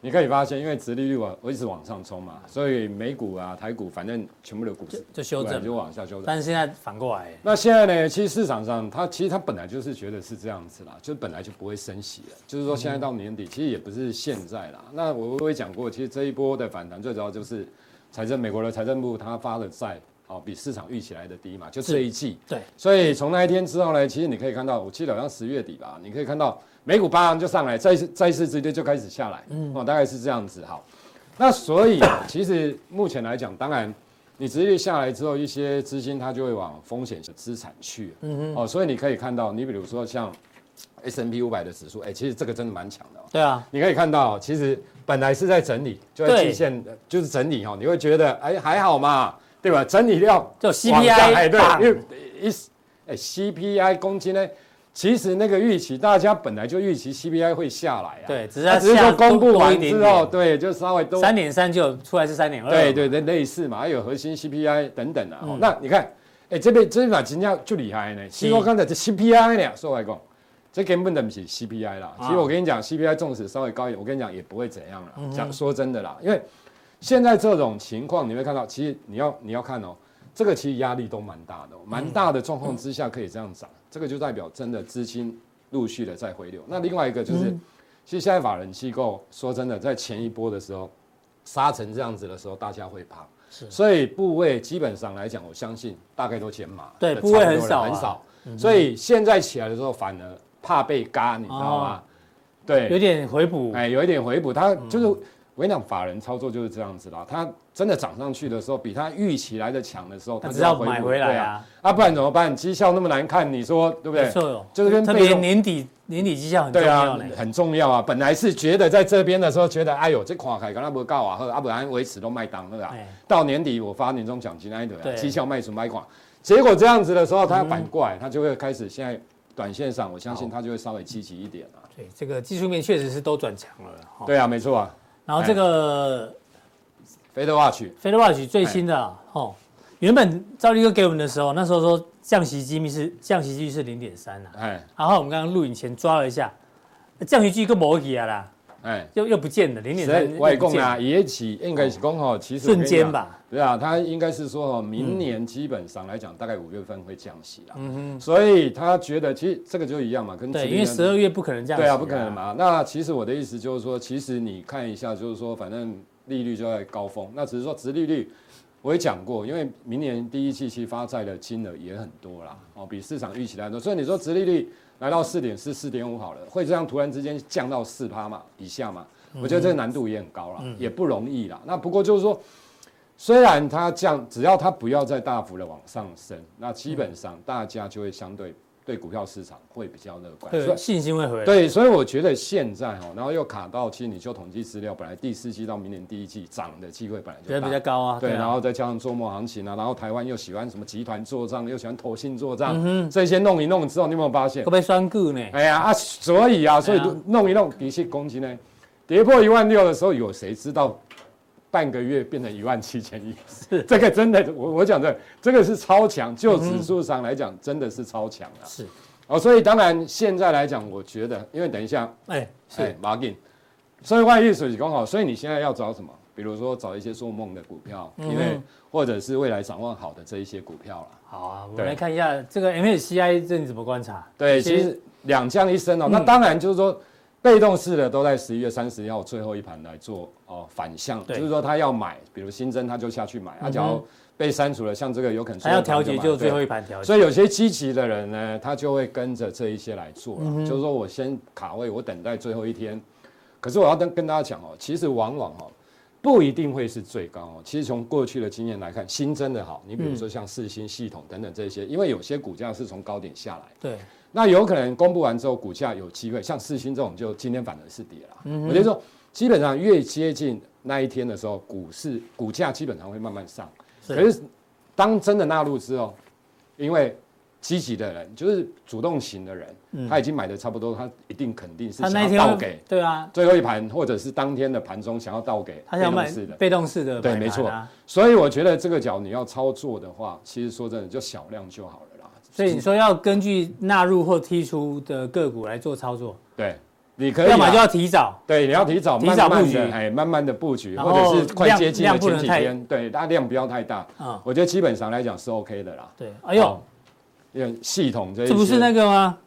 你可以发现，因为殖利率往我一直往上冲嘛，所以美股啊、台股，反正全部的股市就修正，就往下修正。但是现在反过来，那现在呢？其实市场上，它其实它本来就是觉得是这样子啦，就本来就不会升息了。就是说，现在到年底，其实也不是现在啦。那我我也讲过，其实这一波的反弹，最主要就是财政美国的财政部它发的债哦，比市场预期来的低嘛，就这一季。对。所以从那一天之后呢，其实你可以看到，我记得好像十月底吧，你可以看到。美股巴就上来，再次再次直接就开始下来，嗯，哦，大概是这样子。好，那所以其实目前来讲，当然你直接下来之后，一些资金它就会往风险的资产去，嗯嗯，哦，所以你可以看到，你比如说像 S&P 五百的指数，哎，其实这个真的蛮强的。对啊，你可以看到，其实本来是在整理，就在季线就是整理哈，你会觉得哎还好嘛，对吧？整理料就 CPI，哎对，因为一哎 CPI 攻击呢。其实那个预期，大家本来就预期 CPI 会下来啊。对，只是只是说公布完之后，对，就稍微多三点三就出来是三点二。对对对，类似嘛，还有核心 CPI 等等啊。那你看，哎，这边这边把金价就厉害呢。其实我刚才这 CPI 呢，说来讲，这根本对不起 CPI 啦。其实我跟你讲，CPI 纵使稍微高一点，我跟你讲也不会怎样了。讲说真的啦，因为现在这种情况，你会看到，其实你要你要看哦，这个其实压力都蛮大的，蛮大的状况之下可以这样涨。这个就代表真的资金陆续的在回流。那另外一个就是，其实现在法人机构说真的，在前一波的时候杀成这样子的时候，大家会怕，是。所以部位基本上来讲，我相信大概都减码，对，部位很少很少。所以现在起来的时候，反而怕被嘎，你知道吗？对，有点回补，哎，有一点回补，它就是。我跟你讲，法人操作就是这样子啦。他真的涨上去的时候，比他预期来的强的时候，他只要买回来啊。啊，不然怎么办？绩效那么难看，你说对不对？没错，就是跟特别年底年底绩效很重要嘞，很重要啊。本来是觉得在这边的时候，觉得哎呦，这垮开，刚刚不告啊，或阿不然维持都卖档了啊。到年底我发年终奖金那一堆，绩效卖出卖垮，结果这样子的时候，他要反过来，他就会开始现在短线上，我相信他就会稍微积极一点啊。对，这个技术面确实是都转强了。对啊，没错啊。然后这个，Fed Watch，Fed Watch 最新的哦，原本赵立哥给我们的时候，那时候说降息机密是降息机率是零点三啊，哎，然后我们刚刚录影前抓了一下，降息机率更没起来啦。哎，又又不见了，零点三。外供啊，也起应该是刚好，其实瞬间吧。对啊，他应该是说哦，明年基本上来讲，大概五月份会降息啦。嗯哼。所以他觉得，其实这个就一样嘛，跟对，因为十二月不可能降息。对啊，不可能嘛。那其实我的意思就是说，其实你看一下，就是说，反正利率就在高峰，那只是说殖利率，我也讲过，因为明年第一季期发债的金额也很多啦，哦，比市场预期来的多。所以你说殖利率来到四点四、四点五好了，会这样突然之间降到四趴嘛以下嘛？我觉得这个难度也很高了，也不容易啦。那不过就是说，虽然它降，只要它不要再大幅的往上升，那基本上大家就会相对。对股票市场会比较乐观，对，信心会回来。对，所以我觉得现在哦，然后又卡到，其实你就统计资料，本来第四季到明年第一季涨的机会本来就比较高啊。对，然后再加上周末行情啊，然后台湾又喜欢什么集团做账，又喜欢投信做账，这些弄一弄之后，你有没有发现？会不会双股呢？哎呀啊，所以啊，所以弄一弄，底气攻击呢，跌破一万六的时候，有谁知道？半个月变成一万七千亿，是 这个真的，我我讲的这个是超强，就指数上来讲，真的是超强啊。是，哦，所以当然现在来讲，我觉得，因为等一下，哎，是马进，所以万亿水刚好，所以你现在要找什么？比如说找一些做梦的股票，因为或者是未来展望好的这一些股票了。好啊，我们来看一下这个 MSCI，这你怎么观察？对，其实两降一升哦，那当然就是说。被动式的都在十一月三十一号最后一盘来做哦反向，就是说他要买，比如新增他就下去买，他只要被删除了，像这个有可能还要调节，就最后一盘调节。所以有些积极的人呢，他就会跟着这一些来做，就是说我先卡位，我等待最后一天。可是我要跟跟大家讲哦，其实往往哦不一定会是最高哦。其实从过去的经验来看，新增的好，你比如说像四星系统等等这些，因为有些股价是从高点下来，对。那有可能公布完之后，股价有机会，像四星这种，就今天反而是跌了。嗯、我觉得说，基本上越接近那一天的时候，股市股价基本上会慢慢上。是可是当真的纳入之后，因为积极的人就是主动型的人，嗯、他已经买的差不多，他一定肯定是想要倒给。对啊，最后一盘或者是当天的盘中想要倒给。他想买被动式的，啊、对，没错。所以我觉得这个角你要操作的话，其实说真的，就小量就好了。所以你说要根据纳入或剔除的个股来做操作，对，你可以，要么就要提早，对，你要提早，提早布局，哎，慢慢的布局，或者是快接近的前几天，对，它量不要太大，啊，我觉得基本上来讲是 OK 的啦。对，哎呦，系统这，这不是那个吗？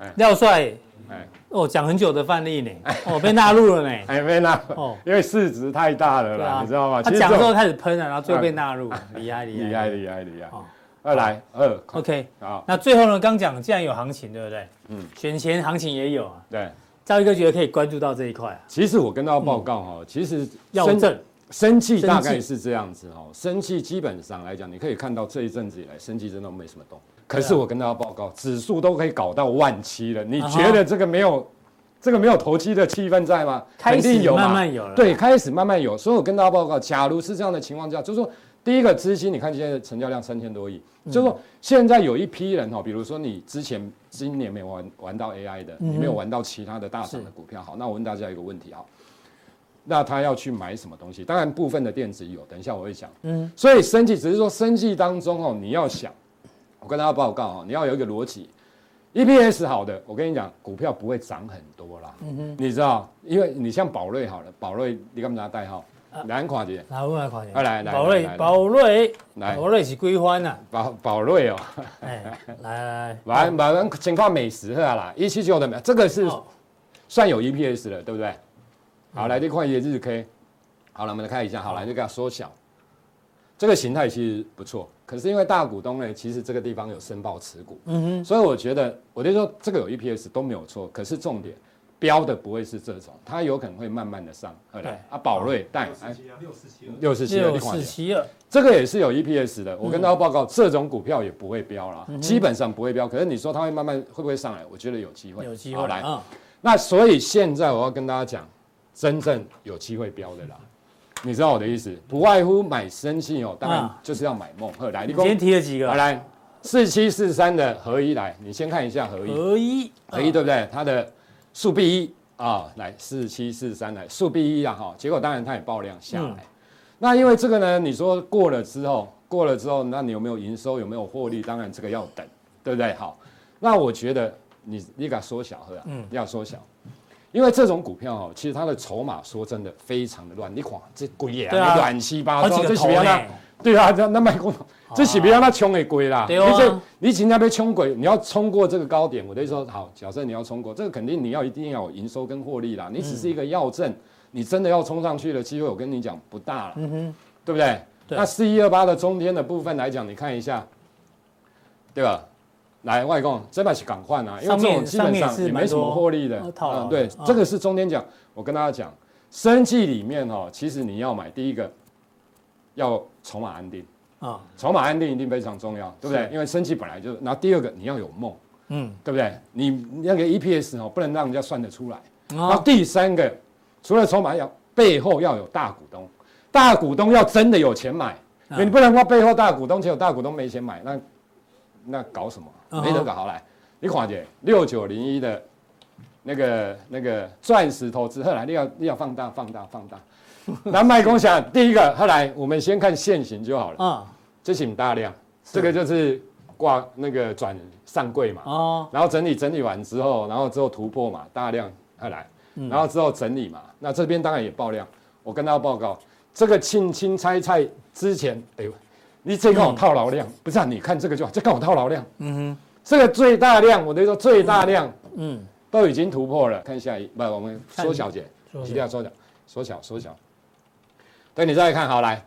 嗯，廖帅，哎，哦，讲很久的范例呢，哦，被纳入了呢，哎，被纳，哦，因为市值太大了啦，你知道吗？他讲之后开始喷了，然后最后被纳入，厉害厉害厉害。厉害。二来二，OK，好，那最后呢？刚讲既然有行情，对不对？嗯，选前行情也有啊。对，赵一哥觉得可以关注到这一块啊。其实我跟大家报告哈，其实要正生气大概是这样子哈，生气基本上来讲，你可以看到这一阵子以来，生气真的没什么动。可是我跟大家报告，指数都可以搞到万七了，你觉得这个没有这个没有投机的气氛在吗？肯定有，慢慢有了。对，开始慢慢有。所以我跟大家报告，假如是这样的情况下，就是说。第一个资金，你看现在的成交量三千多亿，嗯、就是说现在有一批人哈，比如说你之前今年没玩玩到 AI 的，你没有玩到其他的大涨的股票，好，那我问大家一个问题哈，那他要去买什么东西？当然部分的电子有，等一下我会讲。嗯，所以生计只是说生计当中哦，你要想，我跟大家报告哦，你要有一个逻辑，EPS 好的，我跟你讲，股票不会涨很多啦。嗯哼，你知道，因为你像宝瑞好了，宝瑞你干嘛拿代号？来看一下，来我来看一下。来来，宝瑞，宝瑞，宝瑞是几番呐？宝宝瑞哦。哎，来 来，来，来，我们先看美食是啦，一七九的没，这个是算有 EPS 的，对不对？好，来，你看一下日 K。好了，我们来看一下，好，了就给它缩小。这个形态其实不错，可是因为大股东呢，其实这个地方有申报持股，嗯哼，所以我觉得，我就说这个有 EPS 都没有错，可是重点。标的不会是这种，它有可能会慢慢的上。对啊，宝瑞带六四七二，六四七二，六四七二，这个也是有 EPS 的。我跟大家报告，这种股票也不会标了，基本上不会标。可是你说它会慢慢会不会上来？我觉得有机会。有机会来。那所以现在我要跟大家讲，真正有机会标的啦，你知道我的意思？不外乎买生气哦，当然就是要买梦。来，你今天提了几个？来，四七四三的合一来，你先看一下合一。合一，合一对不对？它的。速必一啊，来四七四三来速必一啊哈，结果当然它也爆量下来。嗯、那因为这个呢，你说过了之后，过了之后，那你有没有营收，有没有获利？当然这个要等，对不对？好，那我觉得你你给它缩小，呵，嗯，要缩小，因为这种股票哦，其实它的筹码说真的非常的乱，你看这鬼啊，乱七八糟，这什么样？对啊，那那卖股。这是不要那冲的贵啦，你这你今天被冲鬼，你要冲过这个高点，我等于说好，假设你要冲过，这个肯定你要一定要有营收跟获利啦。你只是一个药证，你真的要冲上去的机会，我跟你讲不大了，嗯哼，对不对？那四一二八的中间的部分来讲，你看一下，对吧？来外公，这把是港换啊，因为这种基本上也没什么获利的，嗯，对，这个是中间讲，我跟大家讲，生计里面哦，其实你要买第一个要筹码安定啊，筹码安定一定非常重要，对不对？因为生技本来就，然后第二个你要有梦，嗯，对不对？你那个 EPS 哦，不能让人家算得出来。然后第三个，除了筹码要背后要有大股东，大股东要真的有钱买，你不能说背后大股东只有大股东没钱买，那那搞什么？没得搞。好来，你看姐六九零一的。那个那个钻石投资，后来你要你要放大放大放大。南麦共享第一个，后来我们先看现行就好了。啊，这请大量，这个就是挂那个转上柜嘛。哦。然后整理整理完之后，然后之后突破嘛，大量后来，然后之后整理嘛。那这边当然也爆量。我跟大家报告，这个青青菜菜之前，哎呦，你这个套牢量，不是啊？你看这个就好，这刚好套牢量。嗯哼。这个最大量，我等于说最大量。嗯。都已经突破了，看下一，不，我们缩小点，一定要缩小，缩小，缩小。对，你再来看，好来，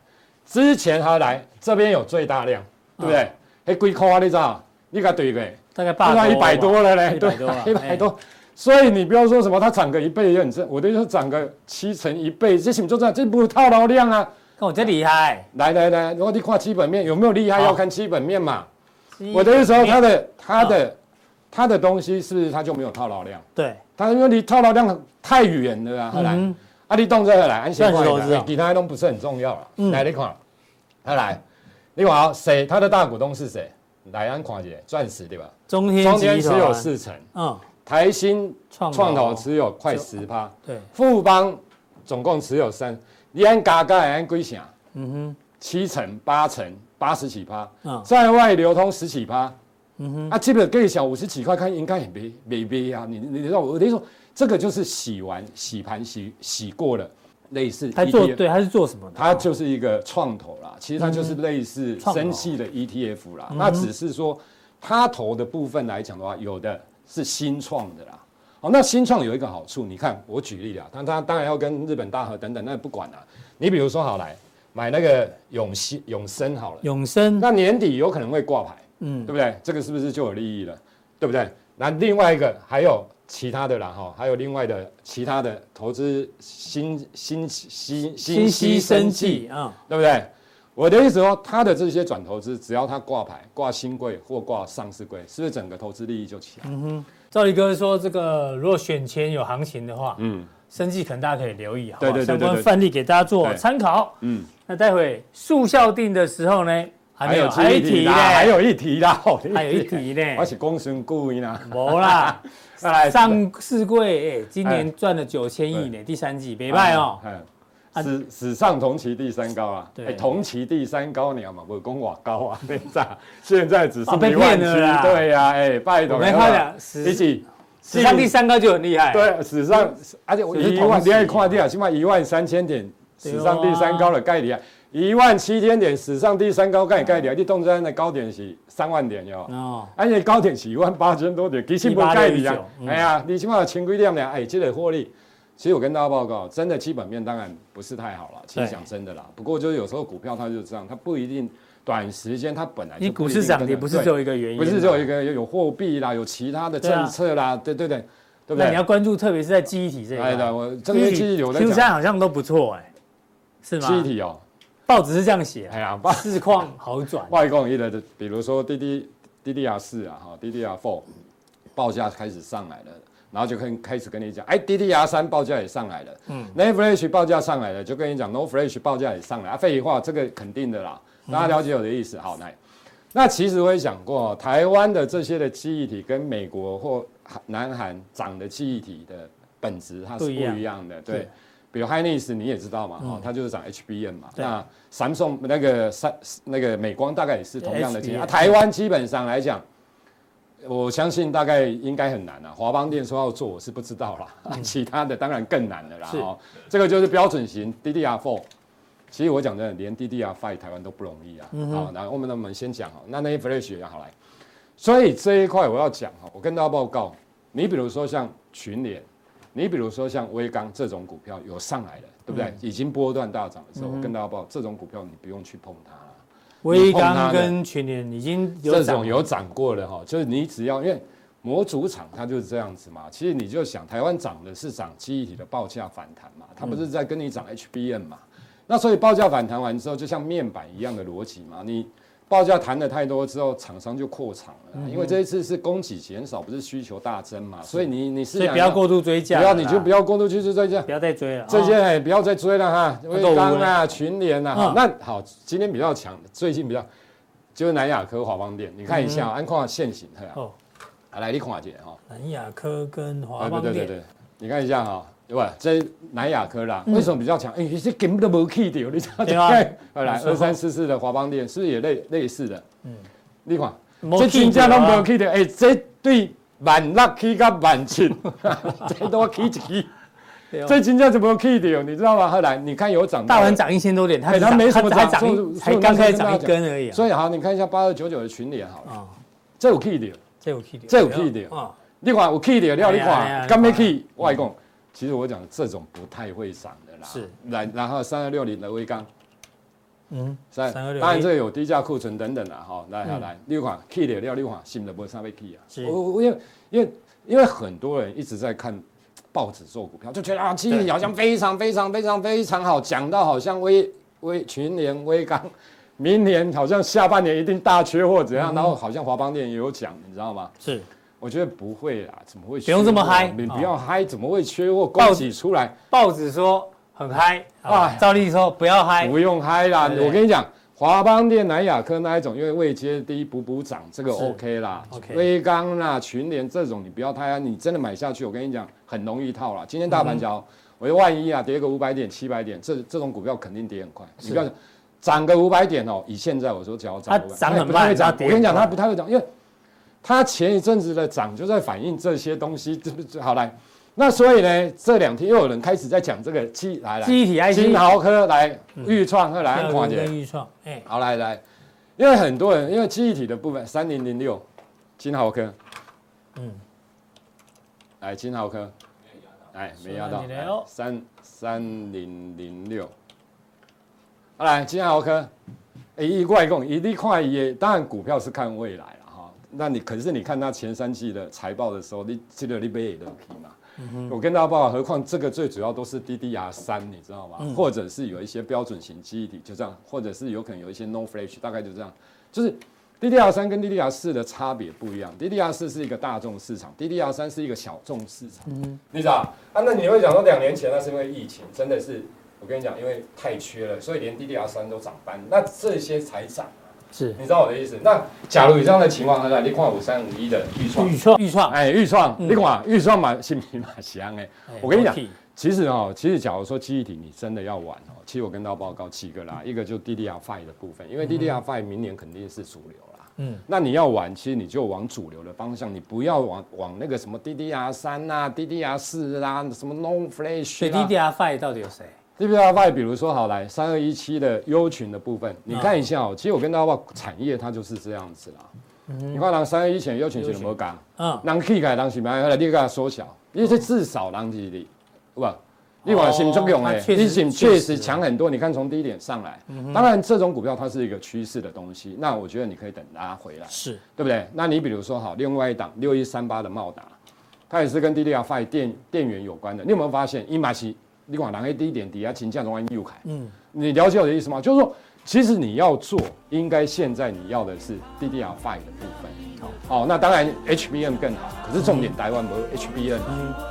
之前他来这边有最大量，对不对？哎，贵空啊，你知道？你看对不对？大概八一百多了嘞，对，一百多。所以你不要说什么它涨个一倍也很正，我的意思涨个七成一倍，这什么就这样，这不是套牢量啊？看我这厉害！来来来，如果你看基本面有没有厉害？要看基本面嘛。我的意思说，它的它的。它的东西是不是它就没有套牢量？对，它因为你套牢量太远了啊。后来，阿力动这个来，安先快的，其他都不是很重要了。来，你看，他来，你看谁？他的大股东是谁？来安矿姐，钻石对吧？中天中天持有四成，嗯，台新创投持有快十趴，对，富邦总共持有三，你按嘎嘎按归响，嗯哼，七成八成八十几趴，嗯，在外流通十几趴。嗯哼，啊，基本给你小五十几块，看应该也没没没啊。你你你知道我等于说，这个就是洗完洗盘洗洗过了，类似。他做对，他是做什么的？他就是一个创投啦，其实它就是类似生技的 ETF 啦。那只是说，他投的部分来讲的话，有的是新创的啦。哦，那新创有一个好处，你看我举例啦，但他当然要跟日本大和等等，那不管了。你比如说好来买那个永新永生好了，永生，那年底有可能会挂牌。嗯，对不对？这个是不是就有利益了？对不对？那另外一个还有其他的啦，哈，还有另外的其他的投资新新新新息生计啊，对不对？我的意思说，他的这些转投资，只要他挂牌、挂新贵或挂上市贵，是不是整个投资利益就起来？嗯哼。赵力哥说，这个如果选前有行情的话，嗯，生计可能大家可以留意，好，对对对，相关范例给大家做参考。嗯，那待会速效定的时候呢？还有还有一题啦，还有一题啦，还有一题呢。我是公孙故意呢。没啦，上市柜，今年赚了九千亿呢，第三季没卖哦。史史上同期第三高啊，对，同期第三高鸟嘛，不是公瓦高啊，现在 现在只是一万七，对呀，哎，拜托。没看了，史记史上第三高就很厉害。对，史上而且一万，你爱看的啊，起码一万三千点，史上第三高的概率啊。一万七千点，史上第三高概概率，你动在那高点是三万点哟。哦，而且高点是一万八千多点，其实不概率啊。哎呀，你起码前规量的，哎，积累获利。其实我跟大家报告，真的基本面当然不是太好了。其实讲真的啦，不过就是有时候股票它就是这样，它不一定短时间它本来就。你股市涨跌不是只有一个原因，不是只有一个，有货币啦，有其他的政策啦，对对对，对不对？那你要关注，特别是在记忆体这一块。哎的，我这个记忆体有的讲。现在好像都不错哎，是吗？记忆体哦。报纸是这样写，哎呀，市况好转。外公一的，比如说滴滴滴滴 R 四啊，哈，D D R four 报价开始上来了，然后就可以开始跟你讲，哎，D D R 三报价也上来了，嗯。Flash 报价上来了，就跟你讲，NOR Flash 报价也上来，啊，废话，这个肯定的啦，大家了解我的意思，好，来，那其实我也讲过，台湾的这些的记忆体跟美国或南韩涨的记忆体的本质它是不一样。的，对。比如 Hynix 你也知道嘛，哦，它就是涨 HBM 嘛。那 Samsung 那个三那个美光大概也是同样的经验啊。台湾基本上来讲，我相信大概应该很难了。华邦电说要做，我是不知道啦。其他的当然更难了啦。哦，这个就是标准型 DDR4。其实我讲真的，连 DDR5 台湾都不容易啊。好，那我们那我们先讲哈，那那些 Flash 也好来。所以这一块我要讲哈，我跟大家报告，你比如说像群联。你比如说像威刚这种股票有上来了，对不对？已经波段大涨的时候，我跟大家报，这种股票你不用去碰它了。威刚跟全年已经有这种有涨过了哈，就是你只要因为模组厂它就是这样子嘛。其实你就想，台湾涨的是涨记忆体的报价反弹嘛，它不是在跟你涨 HBM 嘛。那所以报价反弹完之后，就像面板一样的逻辑嘛，你。报价谈的太多之后，厂商就扩厂了，因为这一次是供给减少，不是需求大增嘛，所以你你是不要过度追价，不要你就不要过度去追价，不要再追了，这些哎不要再追了哈，威刚啊、群联啊，那好，今天比较强，最近比较就是南亚科、华邦店，你看一下，安矿现行的哦，来你看一下哈，南亚科跟华邦电，对对对，你看一下哈。对吧？这南亚科啦，为什么比较强？哎、嗯，这根本都没 key 掉，你知道吗？来，二三四四的华邦店是不是也类类似的？嗯，你看，这金价都没 key 掉，哎，这对万六 key 跟万七，这都 key 一 key，这金价怎么 key 掉？你知道吗？后来你看有涨，大盘涨一千多点，它它没什么涨，才刚开始涨一根而已。所以好，你看一下八二九九的群联好了，这有 key 掉，这有 key 掉，这有 key 掉。你看有 key 掉，你看刚没 key，外公。其实我讲这种不太会涨的啦，是，来，然后三二六零的微钢，嗯，三三二六，当然这有低价库存等等啦哈，来好来六款 key 的料六款新的不会上被 K 啊，我我因为因为因为很多人一直在看报纸做股票，就觉得啊，记忆好像非常非常非常非常好，讲到好像微微群联微刚，明年好像下半年一定大缺货怎样，然后好像华邦电也有讲，你知道吗？是。我觉得不会啦，怎么会？不用这么嗨，你不要嗨，怎么会缺货？供给出来，报纸说很嗨啊，照例说不要嗨，不用嗨啦。我跟你讲，华邦电、南亚科那一种，因为位阶低补补涨，这个 OK 啦。威刚啦、群联这种，你不要太嗨，你真的买下去，我跟你讲，很容易套啦。今天大盘脚，我说万一啊，跌个五百点、七百点，这这种股票肯定跌很快。你不要涨个五百点哦，以现在我说只要涨，它涨很慢，我跟你讲，它不太会涨，因为。它前一阵子的涨就在反映这些东西，这不好来。那所以呢，这两天又有人开始在讲这个记来来，记忆体金豪科来预创和来安宽姐，预创，哎，好来来，因为很多人因为记忆体的部分，三零零六，金豪科，嗯，来金豪科，哎，没压到，三三零零六，好来金豪科，哎，一过来讲，一利快也，当然股票是看未来。那你可是你看他前三季的财报的时候，你记得你背也都可以嘛？我跟大家报告，何况这个最主要都是 DDR 三，你知道吗？嗯、或者是有一些标准型记忆体，就这样，或者是有可能有一些 NOR Flash，大概就这样。就是 DDR 三跟 DDR 四的差别不一样，DDR 四是一个大众市场，DDR 三是一个小众市场。嗯哼，你知道？啊，那你会讲说两年前那是因为疫情，真的是我跟你讲，因为太缺了，所以连 DDR 三都涨翻，那这些才涨。是，你知道我的意思？那假如有这样的情况下，你看五三五一的预创，预创，预创，哎，预创，你看预创嘛，新品嘛香哎。我跟你讲，其实哦，其实假如说记忆体你真的要玩哦，其实我跟大家报告几个啦，一个就 DDR5 的部分，因为 DDR5 明年肯定是主流啦。嗯，那你要玩，其实你就往主流的方向，你不要往往那个什么 DDR 三啊、DDR 四啦，什么 Non Flash。对，DDR5 到底有谁？DDR5，比如说好来三二一七的优群的部分，你看一下哦。其实我跟大家报产业它就是这样子啦。你看，让三二一前优群是怎么讲？嗯，让 K 改让什么？后来你给它缩小，因为这至少让几里，对吧？你往新作用哎，你新确实强很多。你看从低点上来，当然这种股票它是一个趋势的东西。那我觉得你可以等它回来，是对不对？那你比如说好，另外一档六一三八的茂达，它也是跟 DDR5 电电源有关的。你有没有发现伊马西？你往南 A 低点底下请降中安右凯，嗯，你了解我的意思吗？就是说，其实你要做，应该现在你要的是 DDR5 的部分。好，那当然 HBM 更好，可是重点台湾没有 HBM，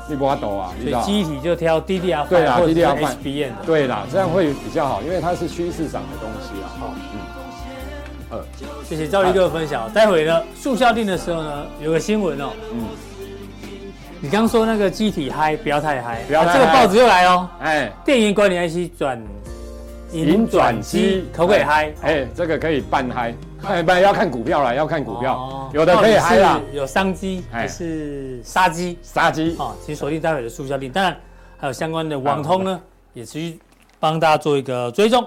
你不要抖啊，你知道？记忆体就挑 DDR5，对啊，DDR5 HBM，对啦，这样会比较好，因为它是趋势上的东西啊。好，嗯，呃，谢谢赵立哥的分享。待会呢，速效定的时候呢，有个新闻哦，嗯。你刚刚说那个机体嗨，不要太嗨，不要太嗨。这个报纸又来哦，哎，电源管理 IC 转银转机。可不可以嗨？哎，这个可以半嗨，哎，不然要看股票了，要看股票，有的可以嗨啦，有商机还是杀机？杀机。啊，请锁定待会的速效定，当然还有相关的网通呢，也持续帮大家做一个追踪。